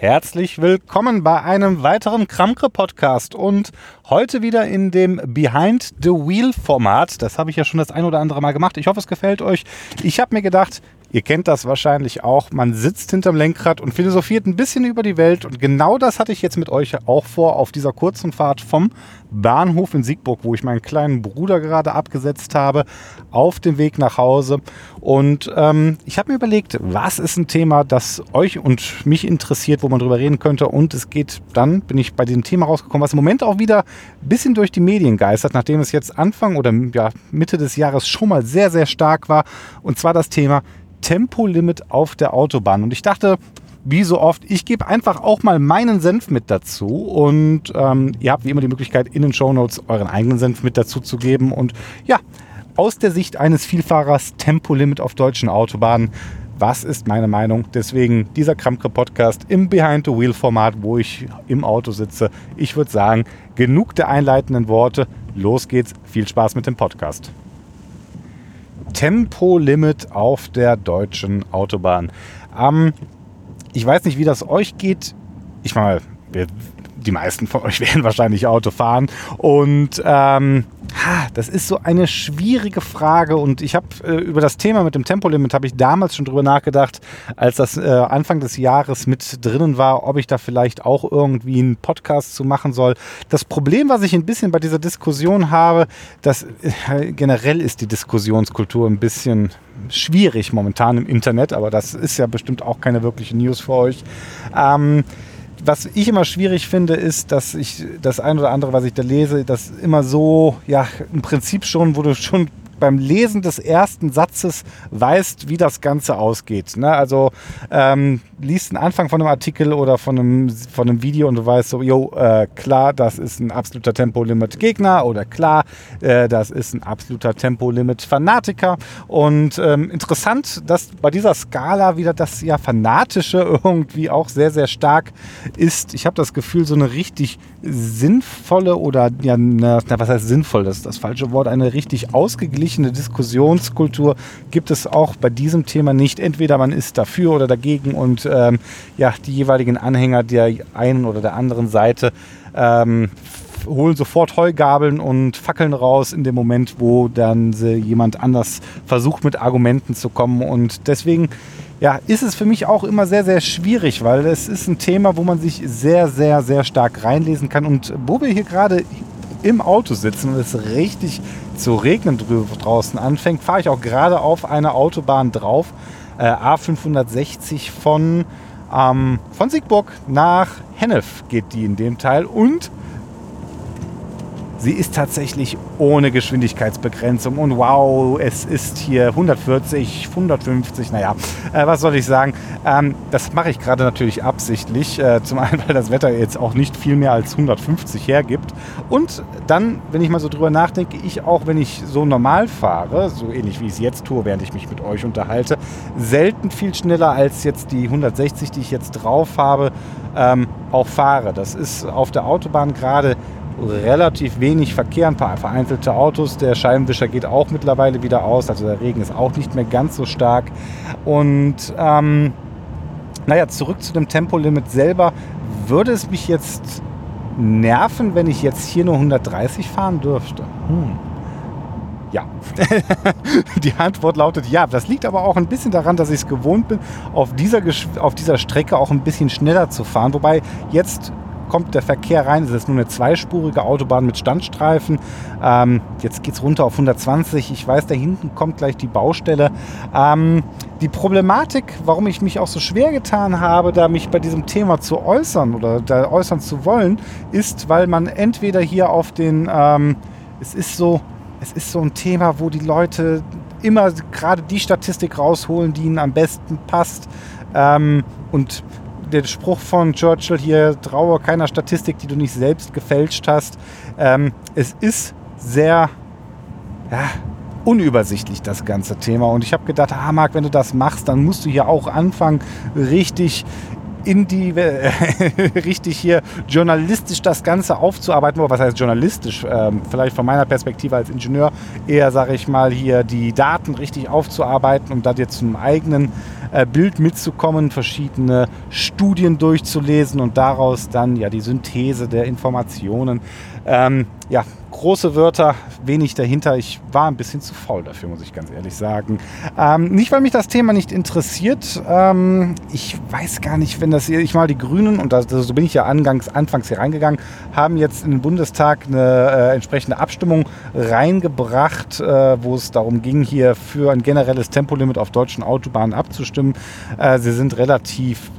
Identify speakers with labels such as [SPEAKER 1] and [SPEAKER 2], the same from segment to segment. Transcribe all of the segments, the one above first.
[SPEAKER 1] Herzlich willkommen bei einem weiteren Kramkre-Podcast und heute wieder in dem Behind the Wheel-Format. Das habe ich ja schon das ein oder andere Mal gemacht. Ich hoffe, es gefällt euch. Ich habe mir gedacht, Ihr kennt das wahrscheinlich auch. Man sitzt hinterm Lenkrad und philosophiert ein bisschen über die Welt. Und genau das hatte ich jetzt mit euch auch vor auf dieser kurzen Fahrt vom Bahnhof in Siegburg, wo ich meinen kleinen Bruder gerade abgesetzt habe, auf dem Weg nach Hause. Und ähm, ich habe mir überlegt, was ist ein Thema, das euch und mich interessiert, wo man drüber reden könnte. Und es geht dann, bin ich bei diesem Thema rausgekommen, was im Moment auch wieder ein bisschen durch die Medien geistert, nachdem es jetzt Anfang oder ja, Mitte des Jahres schon mal sehr, sehr stark war. Und zwar das Thema Tempolimit auf der Autobahn. Und ich dachte, wie so oft, ich gebe einfach auch mal meinen Senf mit dazu. Und ähm, ihr habt wie immer die Möglichkeit, in den Show Notes euren eigenen Senf mit dazu zu geben. Und ja, aus der Sicht eines Vielfahrers Tempolimit auf deutschen Autobahnen. Was ist meine Meinung? Deswegen dieser Kramke-Podcast im Behind-the-Wheel-Format, wo ich im Auto sitze. Ich würde sagen, genug der einleitenden Worte. Los geht's. Viel Spaß mit dem Podcast. Tempolimit auf der deutschen Autobahn. Ähm, ich weiß nicht, wie das euch geht. Ich meine, die meisten von euch werden wahrscheinlich Auto fahren. Und ähm, das ist so eine schwierige Frage und ich habe äh, über das Thema mit dem Tempolimit habe ich damals schon drüber nachgedacht, als das äh, Anfang des Jahres mit drinnen war, ob ich da vielleicht auch irgendwie einen Podcast zu machen soll. Das Problem, was ich ein bisschen bei dieser Diskussion habe, dass äh, generell ist die Diskussionskultur ein bisschen schwierig momentan im Internet, aber das ist ja bestimmt auch keine wirkliche News für euch. Ähm, was ich immer schwierig finde, ist, dass ich das ein oder andere, was ich da lese, das immer so, ja, im Prinzip schon, wo du schon beim Lesen des ersten Satzes weißt, wie das Ganze ausgeht. Ne? Also ähm, liest einen Anfang von einem Artikel oder von einem, von einem Video und du weißt so, jo, äh, klar, das ist ein absoluter Tempolimit-Gegner oder klar, äh, das ist ein absoluter Tempolimit-Fanatiker. Und ähm, interessant, dass bei dieser Skala wieder das ja Fanatische irgendwie auch sehr, sehr stark ist. Ich habe das Gefühl, so eine richtig sinnvolle oder, ja, na, was heißt sinnvoll, das ist das falsche Wort, eine richtig ausgeglichene Diskussionskultur gibt es auch bei diesem Thema nicht. Entweder man ist dafür oder dagegen und ähm, ja, die jeweiligen Anhänger der einen oder der anderen Seite ähm, holen sofort Heugabeln und Fackeln raus in dem Moment, wo dann jemand anders versucht mit Argumenten zu kommen. Und deswegen ja, ist es für mich auch immer sehr, sehr schwierig, weil es ist ein Thema, wo man sich sehr, sehr, sehr stark reinlesen kann. Und wo wir hier gerade im Auto sitzen und es richtig zu regnen draußen anfängt, fahre ich auch gerade auf einer Autobahn drauf äh, A560 von, ähm, von Siegburg nach Hennef geht die in dem Teil und Sie ist tatsächlich ohne Geschwindigkeitsbegrenzung und wow, es ist hier 140, 150, naja, äh, was soll ich sagen? Ähm, das mache ich gerade natürlich absichtlich. Äh, zum einen, weil das Wetter jetzt auch nicht viel mehr als 150 hergibt. Und dann, wenn ich mal so drüber nachdenke, ich auch, wenn ich so normal fahre, so ähnlich wie ich es jetzt tue, während ich mich mit euch unterhalte, selten viel schneller als jetzt die 160, die ich jetzt drauf habe, ähm, auch fahre. Das ist auf der Autobahn gerade relativ wenig Verkehr, ein paar vereinzelte Autos. Der Scheibenwischer geht auch mittlerweile wieder aus, also der Regen ist auch nicht mehr ganz so stark. Und ähm, naja, zurück zu dem Tempolimit selber. Würde es mich jetzt nerven, wenn ich jetzt hier nur 130 fahren dürfte? Hm. Ja. Die Antwort lautet ja. Das liegt aber auch ein bisschen daran, dass ich es gewohnt bin, auf dieser, auf dieser Strecke auch ein bisschen schneller zu fahren. Wobei jetzt kommt der Verkehr rein. Es ist nur eine zweispurige Autobahn mit Standstreifen. Ähm, jetzt geht es runter auf 120. Ich weiß, da hinten kommt gleich die Baustelle. Ähm, die Problematik, warum ich mich auch so schwer getan habe, da mich bei diesem Thema zu äußern oder da äußern zu wollen, ist, weil man entweder hier auf den, ähm, es ist so, es ist so ein Thema, wo die Leute immer gerade die Statistik rausholen, die ihnen am besten passt. Ähm, und der Spruch von Churchill hier, traue keiner Statistik, die du nicht selbst gefälscht hast. Ähm, es ist sehr ja, unübersichtlich, das ganze Thema. Und ich habe gedacht, ah, Marc, wenn du das machst, dann musst du hier auch anfangen, richtig in die richtig hier journalistisch das Ganze aufzuarbeiten. Was heißt journalistisch? Ähm, vielleicht von meiner Perspektive als Ingenieur eher, sage ich mal, hier die Daten richtig aufzuarbeiten, um da jetzt zum eigenen äh, Bild mitzukommen, verschiedene Studien durchzulesen und daraus dann ja die Synthese der Informationen. Ähm, ja, große Wörter, wenig dahinter. Ich war ein bisschen zu faul dafür, muss ich ganz ehrlich sagen. Ähm, nicht, weil mich das Thema nicht interessiert. Ähm, ich weiß gar nicht, wenn das, ich mal die Grünen, und das, so bin ich ja angangs, anfangs hier reingegangen, haben jetzt in den Bundestag eine äh, entsprechende Abstimmung reingebracht, äh, wo es darum ging, hier für ein generelles Tempolimit auf deutschen Autobahnen abzustimmen. Äh, sie sind relativ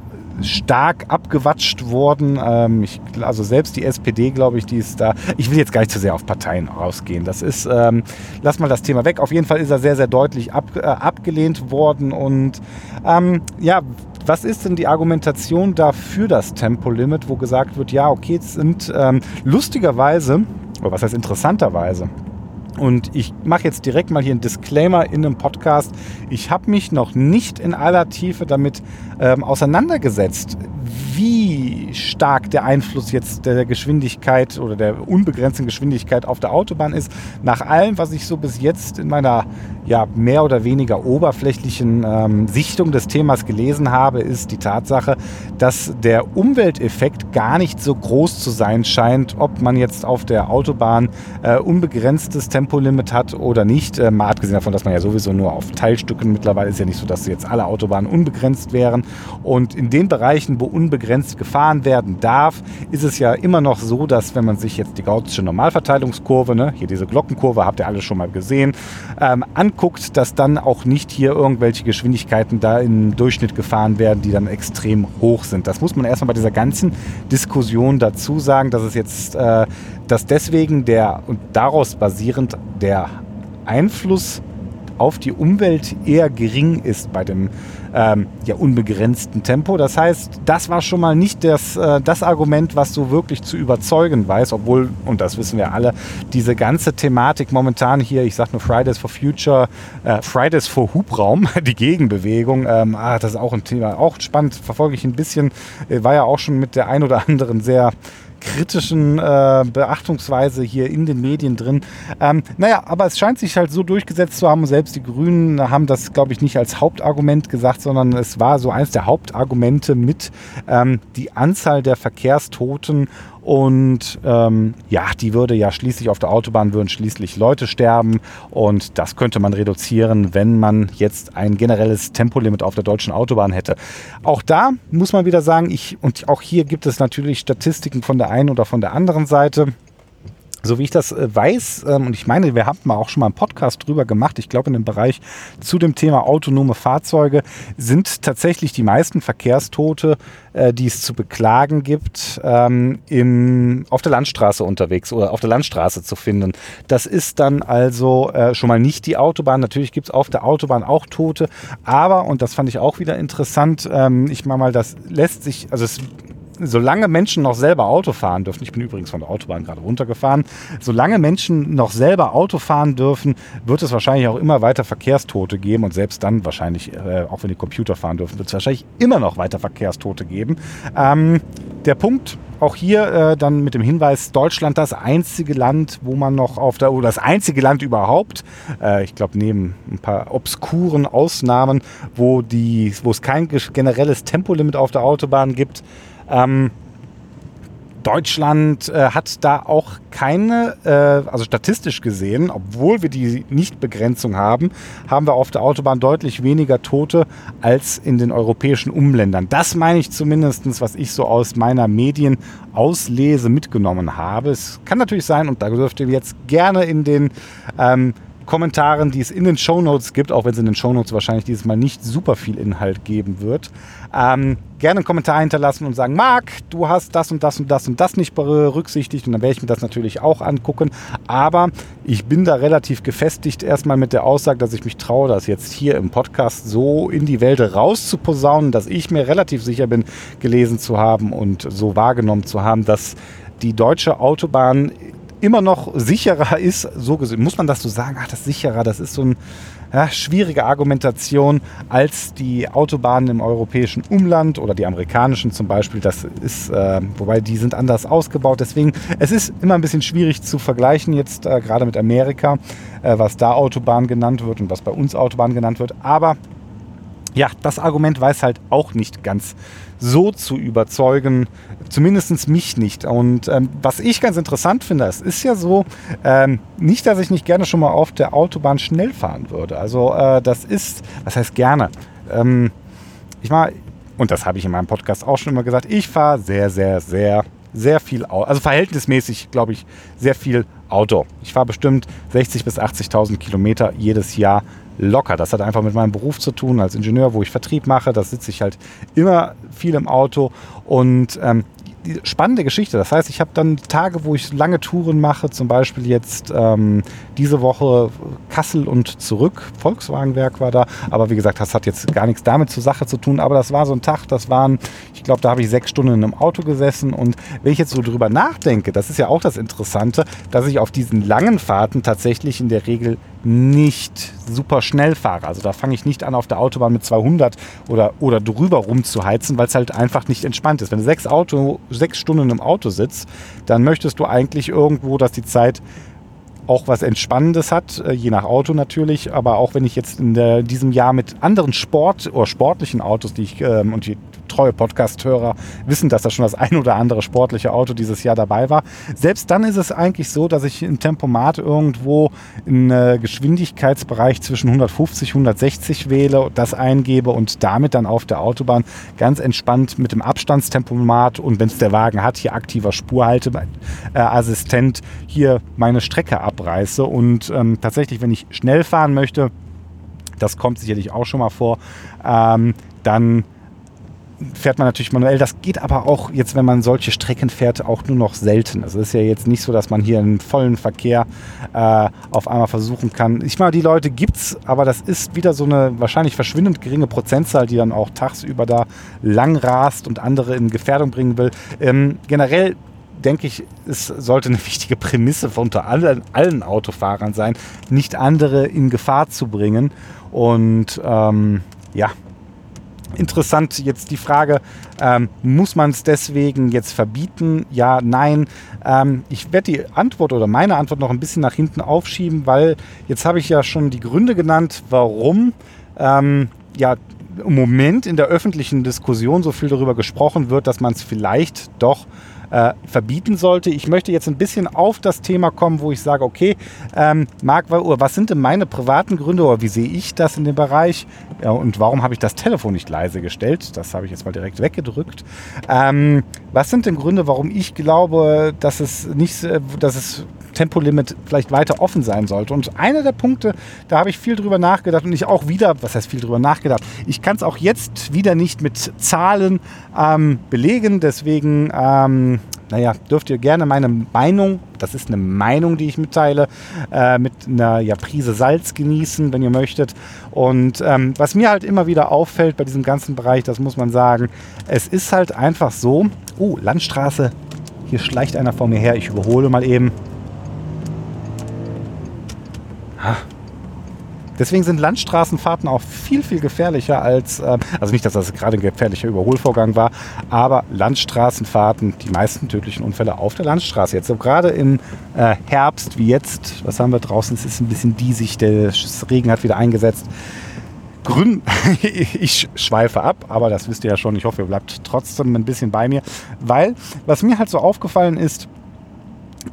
[SPEAKER 1] stark abgewatscht worden. Ähm, ich, also selbst die SPD, glaube ich, die ist da. Ich will jetzt gar nicht zu sehr auf Parteien rausgehen. Das ist, ähm, lass mal das Thema weg. Auf jeden Fall ist er sehr, sehr deutlich ab, äh, abgelehnt worden. Und ähm, ja, was ist denn die Argumentation dafür das Tempolimit, wo gesagt wird, ja, okay, es sind ähm, lustigerweise, oder was heißt interessanterweise, und ich mache jetzt direkt mal hier einen Disclaimer in einem Podcast. Ich habe mich noch nicht in aller Tiefe damit ähm, auseinandergesetzt, wie stark der Einfluss jetzt der Geschwindigkeit oder der unbegrenzten Geschwindigkeit auf der Autobahn ist. Nach allem, was ich so bis jetzt in meiner ja, mehr oder weniger oberflächlichen ähm, Sichtung des Themas gelesen habe, ist die Tatsache, dass der Umwelteffekt gar nicht so groß zu sein scheint, ob man jetzt auf der Autobahn äh, unbegrenztes Tempolimit hat oder nicht. Äh, mal abgesehen davon, dass man ja sowieso nur auf Teilstücken mittlerweile ist ja nicht so, dass jetzt alle Autobahnen unbegrenzt wären. Und in den Bereichen, wo unbegrenzt gefahren werden darf, ist es ja immer noch so, dass wenn man sich jetzt die gaußsche Normalverteilungskurve, ne, hier diese Glockenkurve, habt ihr alle schon mal gesehen, ähm, anguckt, dass dann auch nicht hier irgendwelche Geschwindigkeiten da im Durchschnitt gefahren werden, die dann extrem hoch sind. Das muss man erstmal bei dieser ganzen Diskussion dazu sagen, dass es jetzt, äh, dass deswegen der und daraus basierend der Einfluss auf die Umwelt eher gering ist bei dem ähm, ja, unbegrenzten Tempo. Das heißt, das war schon mal nicht das, äh, das Argument, was so wirklich zu überzeugen weiß, obwohl, und das wissen wir alle, diese ganze Thematik momentan hier, ich sage nur Fridays for Future, äh, Fridays for Hubraum, die Gegenbewegung, ähm, ah, das ist auch ein Thema, auch spannend, verfolge ich ein bisschen, äh, war ja auch schon mit der ein oder anderen sehr kritischen äh, Beachtungsweise hier in den Medien drin. Ähm, naja, aber es scheint sich halt so durchgesetzt zu haben. Selbst die Grünen haben das, glaube ich, nicht als Hauptargument gesagt, sondern es war so eines der Hauptargumente mit ähm, die Anzahl der Verkehrstoten und ähm, ja, die würde ja schließlich auf der Autobahn würden schließlich Leute sterben. Und das könnte man reduzieren, wenn man jetzt ein generelles Tempolimit auf der deutschen Autobahn hätte. Auch da muss man wieder sagen, ich, und auch hier gibt es natürlich Statistiken von der einen oder von der anderen Seite so wie ich das äh, weiß, ähm, und ich meine, wir haben mal auch schon mal einen Podcast drüber gemacht, ich glaube in dem Bereich zu dem Thema autonome Fahrzeuge sind tatsächlich die meisten Verkehrstote, äh, die es zu beklagen gibt, ähm, auf der Landstraße unterwegs oder auf der Landstraße zu finden. Das ist dann also äh, schon mal nicht die Autobahn. Natürlich gibt es auf der Autobahn auch Tote, aber, und das fand ich auch wieder interessant, ähm, ich meine mal, das lässt sich, also es solange Menschen noch selber Auto fahren dürfen, ich bin übrigens von der Autobahn gerade runtergefahren, solange Menschen noch selber Auto fahren dürfen, wird es wahrscheinlich auch immer weiter Verkehrstote geben und selbst dann wahrscheinlich, äh, auch wenn die Computer fahren dürfen, wird es wahrscheinlich immer noch weiter Verkehrstote geben. Ähm, der Punkt, auch hier äh, dann mit dem Hinweis, Deutschland das einzige Land, wo man noch auf der, oder das einzige Land überhaupt, äh, ich glaube neben ein paar obskuren Ausnahmen, wo, die, wo es kein generelles Tempolimit auf der Autobahn gibt, ähm, Deutschland äh, hat da auch keine, äh, also statistisch gesehen, obwohl wir die Nichtbegrenzung haben, haben wir auf der Autobahn deutlich weniger Tote als in den europäischen Umländern. Das meine ich zumindest, was ich so aus meiner Medienauslese mitgenommen habe. Es kann natürlich sein, und da dürft ihr jetzt gerne in den ähm, Kommentaren, die es in den Shownotes gibt, auch wenn es in den Shownotes wahrscheinlich dieses Mal nicht super viel Inhalt geben wird, ähm, gerne einen Kommentar hinterlassen und sagen, Marc, du hast das und das und das und das nicht berücksichtigt und dann werde ich mir das natürlich auch angucken. Aber ich bin da relativ gefestigt erstmal mit der Aussage, dass ich mich traue, das jetzt hier im Podcast so in die Welt rauszuposaunen, dass ich mir relativ sicher bin, gelesen zu haben und so wahrgenommen zu haben, dass die deutsche Autobahn immer noch sicherer ist, so gesehen, muss man das so sagen, ach, das sicherer, das ist so ein, ja, schwierige Argumentation als die Autobahnen im europäischen Umland oder die amerikanischen zum Beispiel. Das ist, äh, wobei die sind anders ausgebaut. Deswegen, es ist immer ein bisschen schwierig zu vergleichen jetzt äh, gerade mit Amerika, äh, was da Autobahn genannt wird und was bei uns Autobahn genannt wird. Aber ja, das Argument weiß halt auch nicht ganz so zu überzeugen, zumindest mich nicht. Und ähm, was ich ganz interessant finde, es ist ja so, ähm, nicht, dass ich nicht gerne schon mal auf der Autobahn schnell fahren würde. Also äh, das ist, was heißt gerne? Ähm, ich mal, und das habe ich in meinem Podcast auch schon immer gesagt, ich fahre sehr, sehr, sehr, sehr viel Auto. Also verhältnismäßig, glaube ich, sehr viel Auto. Ich fahre bestimmt 60.000 bis 80.000 Kilometer jedes Jahr locker. Das hat einfach mit meinem Beruf zu tun als Ingenieur, wo ich Vertrieb mache. Da sitze ich halt immer viel im Auto und ähm, die spannende Geschichte. Das heißt, ich habe dann Tage, wo ich lange Touren mache, zum Beispiel jetzt ähm, diese Woche Kassel und zurück. Volkswagenwerk war da, aber wie gesagt, das hat jetzt gar nichts damit zur Sache zu tun. Aber das war so ein Tag, das waren, ich glaube, da habe ich sechs Stunden in einem Auto gesessen. Und wenn ich jetzt so drüber nachdenke, das ist ja auch das Interessante, dass ich auf diesen langen Fahrten tatsächlich in der Regel nicht super schnell fahre. Also da fange ich nicht an, auf der Autobahn mit 200 oder, oder drüber rumzuheizen, weil es halt einfach nicht entspannt ist. Wenn du sechs, Auto, sechs Stunden im Auto sitzt, dann möchtest du eigentlich irgendwo, dass die Zeit auch was Entspannendes hat, äh, je nach Auto natürlich. Aber auch wenn ich jetzt in der, diesem Jahr mit anderen Sport- oder sportlichen Autos, die ich ähm, und die treue Podcast-Hörer wissen, dass da schon das ein oder andere sportliche Auto dieses Jahr dabei war. Selbst dann ist es eigentlich so, dass ich im Tempomat irgendwo einen äh, Geschwindigkeitsbereich zwischen 150 und 160 wähle, das eingebe und damit dann auf der Autobahn ganz entspannt mit dem Abstandstempomat und wenn es der Wagen hat, hier aktiver Spurhalteassistent hier meine Strecke abreiße. Und ähm, tatsächlich, wenn ich schnell fahren möchte, das kommt sicherlich auch schon mal vor, ähm, dann fährt man natürlich manuell. Das geht aber auch jetzt, wenn man solche Strecken fährt, auch nur noch selten. Also es ist ja jetzt nicht so, dass man hier einen vollen Verkehr äh, auf einmal versuchen kann. Ich meine, die Leute gibt es, aber das ist wieder so eine wahrscheinlich verschwindend geringe Prozentzahl, die dann auch tagsüber da lang rast und andere in Gefährdung bringen will. Ähm, generell denke ich, es sollte eine wichtige Prämisse unter allen, allen Autofahrern sein, nicht andere in Gefahr zu bringen. Und ähm, ja, interessant jetzt die Frage, ähm, muss man es deswegen jetzt verbieten? Ja, nein. Ähm, ich werde die Antwort oder meine Antwort noch ein bisschen nach hinten aufschieben, weil jetzt habe ich ja schon die Gründe genannt, warum ähm, ja im Moment in der öffentlichen Diskussion so viel darüber gesprochen wird, dass man es vielleicht doch äh, verbieten sollte. Ich möchte jetzt ein bisschen auf das Thema kommen, wo ich sage, okay, ähm, Marc, was sind denn meine privaten Gründe oder wie sehe ich das in dem Bereich ja, und warum habe ich das Telefon nicht leise gestellt? Das habe ich jetzt mal direkt weggedrückt. Ähm, was sind denn Gründe, warum ich glaube, dass es nicht, dass es Tempolimit vielleicht weiter offen sein sollte. Und einer der Punkte, da habe ich viel drüber nachgedacht und ich auch wieder, was heißt viel drüber nachgedacht, ich kann es auch jetzt wieder nicht mit Zahlen ähm, belegen, deswegen ähm, naja, dürft ihr gerne meine Meinung, das ist eine Meinung, die ich mitteile, äh, mit einer ja, Prise Salz genießen, wenn ihr möchtet. Und ähm, was mir halt immer wieder auffällt bei diesem ganzen Bereich, das muss man sagen, es ist halt einfach so, oh, Landstraße, hier schleicht einer vor mir her, ich überhole mal eben. Deswegen sind Landstraßenfahrten auch viel, viel gefährlicher als, äh, also nicht, dass das gerade ein gefährlicher Überholvorgang war, aber Landstraßenfahrten, die meisten tödlichen Unfälle auf der Landstraße. Jetzt so gerade im äh, Herbst wie jetzt, was haben wir draußen? Es ist ein bisschen diesig, der Regen hat wieder eingesetzt. Grün, ich schweife ab, aber das wisst ihr ja schon. Ich hoffe, ihr bleibt trotzdem ein bisschen bei mir, weil was mir halt so aufgefallen ist,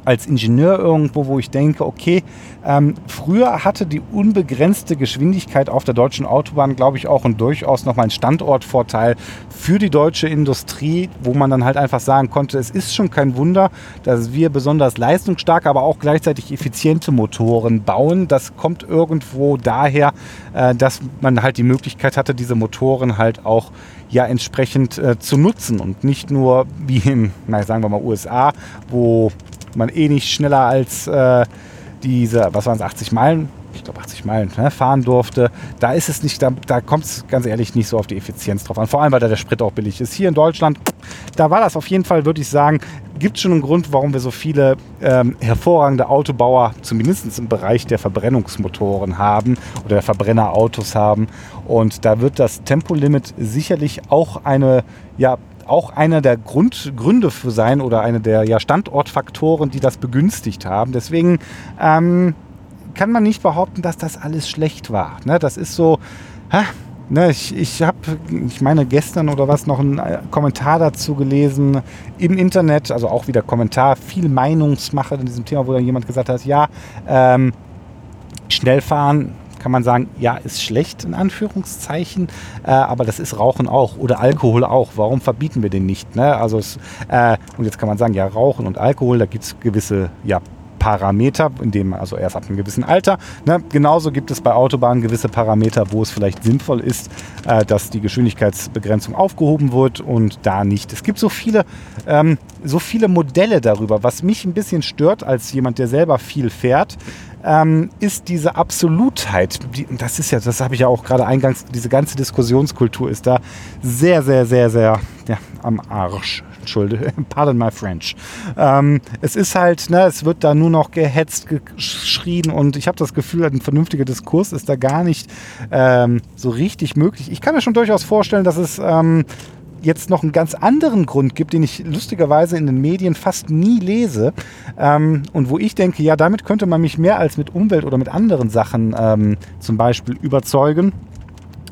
[SPEAKER 1] als Ingenieur irgendwo, wo ich denke, okay, ähm, früher hatte die unbegrenzte Geschwindigkeit auf der deutschen Autobahn, glaube ich, auch und durchaus nochmal einen Standortvorteil für die deutsche Industrie, wo man dann halt einfach sagen konnte, es ist schon kein Wunder, dass wir besonders leistungsstarke, aber auch gleichzeitig effiziente Motoren bauen. Das kommt irgendwo daher, äh, dass man halt die Möglichkeit hatte, diese Motoren halt auch ja entsprechend äh, zu nutzen und nicht nur wie in, na, sagen wir mal, USA, wo man eh nicht schneller als äh, diese, was waren es, 80 Meilen, ich glaube 80 Meilen ne, fahren durfte. Da ist es nicht, da, da kommt es ganz ehrlich nicht so auf die Effizienz drauf an. Vor allem, weil da der Sprit auch billig ist. Hier in Deutschland, da war das auf jeden Fall, würde ich sagen, gibt schon einen Grund, warum wir so viele ähm, hervorragende Autobauer, zumindest im Bereich der Verbrennungsmotoren haben oder der Verbrennerautos haben. Und da wird das Tempolimit sicherlich auch eine, ja, auch einer der Grund, Gründe für sein oder eine der ja, Standortfaktoren, die das begünstigt haben. Deswegen ähm, kann man nicht behaupten, dass das alles schlecht war. Ne? Das ist so, hä? Ne, ich ich habe, ich meine, gestern oder was noch einen äh, Kommentar dazu gelesen im Internet, also auch wieder Kommentar, viel Meinungsmache in diesem Thema, wo dann jemand gesagt hat, ja, ähm, schnell fahren kann man sagen, ja, ist schlecht in Anführungszeichen, äh, aber das ist Rauchen auch oder Alkohol auch. Warum verbieten wir den nicht? Ne? Also es, äh, und jetzt kann man sagen, ja, Rauchen und Alkohol, da gibt es gewisse ja, Parameter, in dem also erst ab einem gewissen Alter. Ne? Genauso gibt es bei Autobahnen gewisse Parameter, wo es vielleicht sinnvoll ist, äh, dass die Geschwindigkeitsbegrenzung aufgehoben wird und da nicht. Es gibt so viele, ähm, so viele Modelle darüber. Was mich ein bisschen stört als jemand, der selber viel fährt, ähm, ist diese Absolutheit. Die, das ist ja, das habe ich ja auch gerade eingangs, diese ganze Diskussionskultur ist da sehr, sehr, sehr, sehr ja, am Arsch. Entschuldige, pardon my French. Ähm, es ist halt, ne, es wird da nur noch gehetzt, geschrien und ich habe das Gefühl, ein vernünftiger Diskurs ist da gar nicht ähm, so richtig möglich. Ich kann mir schon durchaus vorstellen, dass es ähm, jetzt noch einen ganz anderen Grund gibt, den ich lustigerweise in den Medien fast nie lese ähm, und wo ich denke, ja, damit könnte man mich mehr als mit Umwelt oder mit anderen Sachen ähm, zum Beispiel überzeugen.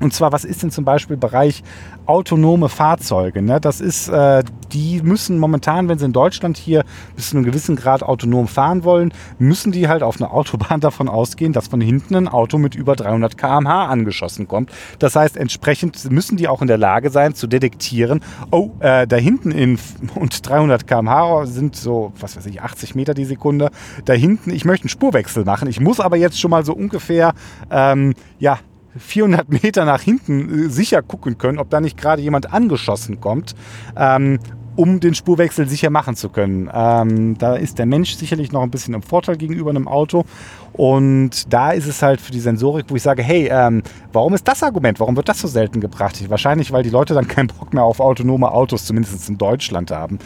[SPEAKER 1] Und zwar, was ist denn zum Beispiel Bereich autonome Fahrzeuge? Ne? Das ist, äh, die müssen momentan, wenn sie in Deutschland hier bis zu einem gewissen Grad autonom fahren wollen, müssen die halt auf einer Autobahn davon ausgehen, dass von hinten ein Auto mit über 300 km/h angeschossen kommt. Das heißt, entsprechend müssen die auch in der Lage sein zu detektieren, oh, äh, da hinten in und 300 km/h sind so, was weiß ich, 80 Meter die Sekunde. Da hinten, ich möchte einen Spurwechsel machen. Ich muss aber jetzt schon mal so ungefähr, ähm, ja, 400 Meter nach hinten äh, sicher gucken können, ob da nicht gerade jemand angeschossen kommt. Ähm, um den Spurwechsel sicher machen zu können. Ähm, da ist der Mensch sicherlich noch ein bisschen im Vorteil gegenüber einem Auto. Und da ist es halt für die Sensorik, wo ich sage, hey, ähm, warum ist das Argument? Warum wird das so selten gebracht? Wahrscheinlich, weil die Leute dann keinen Bock mehr auf autonome Autos, zumindest in Deutschland haben.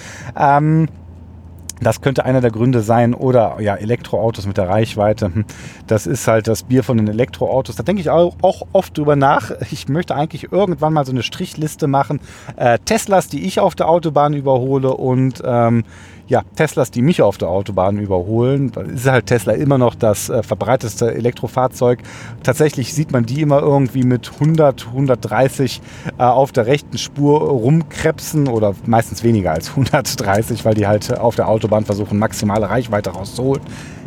[SPEAKER 1] Das könnte einer der Gründe sein. Oder ja, Elektroautos mit der Reichweite. Hm, das ist halt das Bier von den Elektroautos. Da denke ich auch, auch oft drüber nach. Ich möchte eigentlich irgendwann mal so eine Strichliste machen. Äh, Teslas, die ich auf der Autobahn überhole und ähm, ja, Teslas, die mich auf der Autobahn überholen. Da ist halt Tesla immer noch das äh, verbreiteste Elektrofahrzeug. Tatsächlich sieht man die immer irgendwie mit 100, 130 äh, auf der rechten Spur rumkrebsen oder meistens weniger als 130, weil die halt auf der Autobahn versuchen, maximale Reichweite rauszuholen.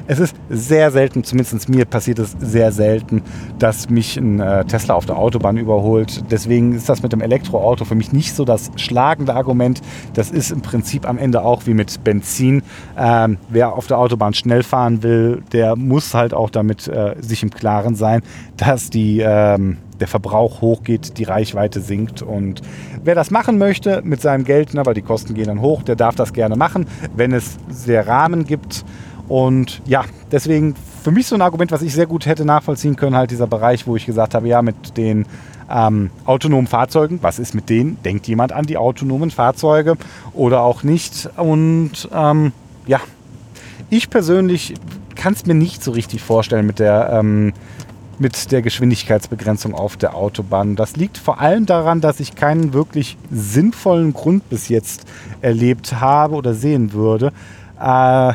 [SPEAKER 1] Es ist sehr selten, zumindest mir passiert es sehr selten, dass mich ein äh, Tesla auf der Autobahn überholt. Deswegen ist das mit dem Elektroauto für mich nicht so das schlagende Argument. Das ist im Prinzip am Ende auch wie mit Benzin. Ähm, wer auf der Autobahn schnell fahren will, der muss halt auch damit äh, sich im Klaren sein, dass die ähm, der Verbrauch hochgeht, die Reichweite sinkt. Und wer das machen möchte mit seinem Geld, ne, weil die Kosten gehen dann hoch, der darf das gerne machen, wenn es sehr Rahmen gibt. Und ja, deswegen für mich so ein Argument, was ich sehr gut hätte nachvollziehen können, halt dieser Bereich, wo ich gesagt habe, ja, mit den ähm, autonomen Fahrzeugen, was ist mit denen? Denkt jemand an die autonomen Fahrzeuge oder auch nicht? Und ähm, ja, ich persönlich kann es mir nicht so richtig vorstellen mit der, ähm, mit der Geschwindigkeitsbegrenzung auf der Autobahn. Das liegt vor allem daran, dass ich keinen wirklich sinnvollen Grund bis jetzt erlebt habe oder sehen würde. Äh,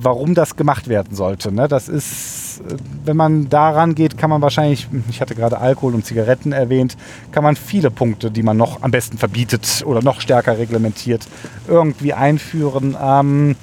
[SPEAKER 1] warum das gemacht werden sollte. Ne? Das ist, äh, wenn man daran geht, kann man wahrscheinlich, ich hatte gerade Alkohol und Zigaretten erwähnt, kann man viele Punkte, die man noch am besten verbietet oder noch stärker reglementiert, irgendwie einführen. Ähm,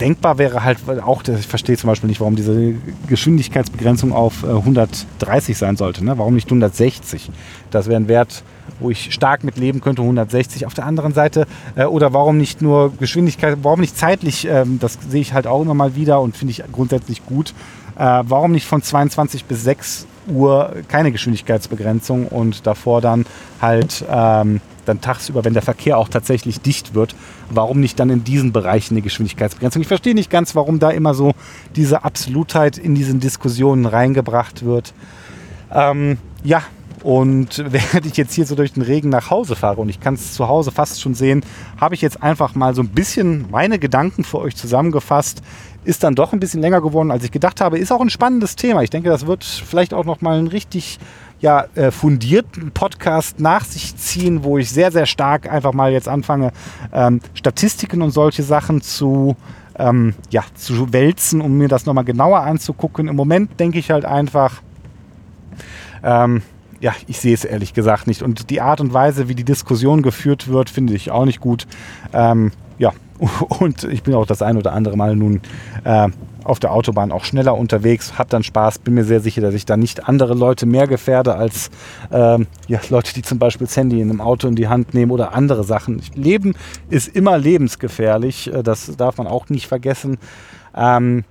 [SPEAKER 1] denkbar wäre halt auch, ich verstehe zum Beispiel nicht, warum diese Geschwindigkeitsbegrenzung auf 130 äh, sein sollte. Ne? Warum nicht 160? Das wäre ein Wert, wo ich stark mit leben könnte, 160 auf der anderen Seite. Äh, oder warum nicht nur Geschwindigkeit, warum nicht zeitlich, ähm, das sehe ich halt auch immer mal wieder und finde ich grundsätzlich gut. Äh, warum nicht von 22 bis 6 Uhr keine Geschwindigkeitsbegrenzung und davor dann halt ähm, dann tagsüber, wenn der Verkehr auch tatsächlich dicht wird, warum nicht dann in diesen Bereichen eine Geschwindigkeitsbegrenzung? Ich verstehe nicht ganz, warum da immer so diese Absolutheit in diesen Diskussionen reingebracht wird. Ähm, ja, Und während ich jetzt hier so durch den Regen nach Hause fahre und ich kann es zu Hause fast schon sehen, habe ich jetzt einfach mal so ein bisschen meine Gedanken für euch zusammengefasst. Ist dann doch ein bisschen länger geworden, als ich gedacht habe. Ist auch ein spannendes Thema. Ich denke, das wird vielleicht auch noch mal ein richtig ja, äh, fundierten Podcast nach sich ziehen, wo ich sehr, sehr stark einfach mal jetzt anfange, ähm, Statistiken und solche Sachen zu, ähm, ja, zu wälzen, um mir das nochmal genauer anzugucken. Im Moment denke ich halt einfach, ähm, ja, ich sehe es ehrlich gesagt nicht. Und die Art und Weise, wie die Diskussion geführt wird, finde ich auch nicht gut. Ähm, ja, und ich bin auch das ein oder andere Mal nun äh, auf der Autobahn auch schneller unterwegs, habe dann Spaß, bin mir sehr sicher, dass ich da nicht andere Leute mehr gefährde als ähm, ja, Leute, die zum Beispiel das Handy in einem Auto in die Hand nehmen oder andere Sachen. Leben ist immer lebensgefährlich, äh, das darf man auch nicht vergessen. Ähm,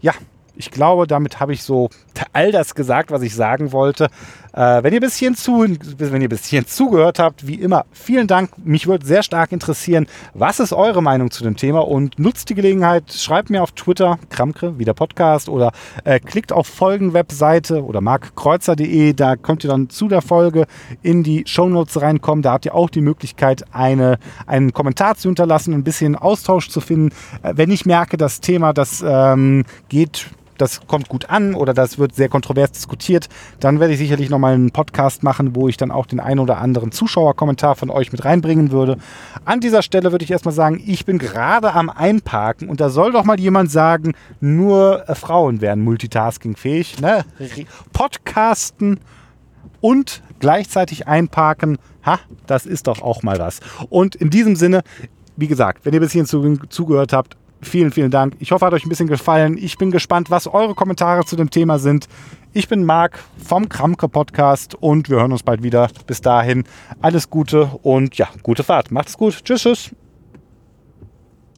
[SPEAKER 1] ja, ich glaube, damit habe ich so all das gesagt, was ich sagen wollte. Äh, wenn, ihr bis hierhin zu, wenn ihr bis hierhin zugehört habt, wie immer, vielen Dank. Mich würde sehr stark interessieren, was ist eure Meinung zu dem Thema und nutzt die Gelegenheit, schreibt mir auf Twitter, Kramkre, wie der Podcast, oder äh, klickt auf Folgenwebseite oder markkreuzer.de, da könnt ihr dann zu der Folge in die Shownotes reinkommen. Da habt ihr auch die Möglichkeit, eine, einen Kommentar zu hinterlassen, ein bisschen Austausch zu finden. Äh, wenn ich merke, das Thema, das ähm, geht das kommt gut an oder das wird sehr kontrovers diskutiert, dann werde ich sicherlich nochmal einen Podcast machen, wo ich dann auch den einen oder anderen Zuschauerkommentar von euch mit reinbringen würde. An dieser Stelle würde ich erstmal sagen, ich bin gerade am Einparken und da soll doch mal jemand sagen, nur äh, Frauen wären multitaskingfähig. Ne? Podcasten und gleichzeitig einparken, ha, das ist doch auch mal was. Und in diesem Sinne, wie gesagt, wenn ihr bis hierhin zugehört habt, vielen, vielen Dank. Ich hoffe, hat euch ein bisschen gefallen. Ich bin gespannt, was eure Kommentare zu dem Thema sind. Ich bin Marc vom Kramke Podcast und wir hören uns bald wieder. Bis dahin alles Gute und ja, gute Fahrt. Macht's gut. Tschüss, tschüss.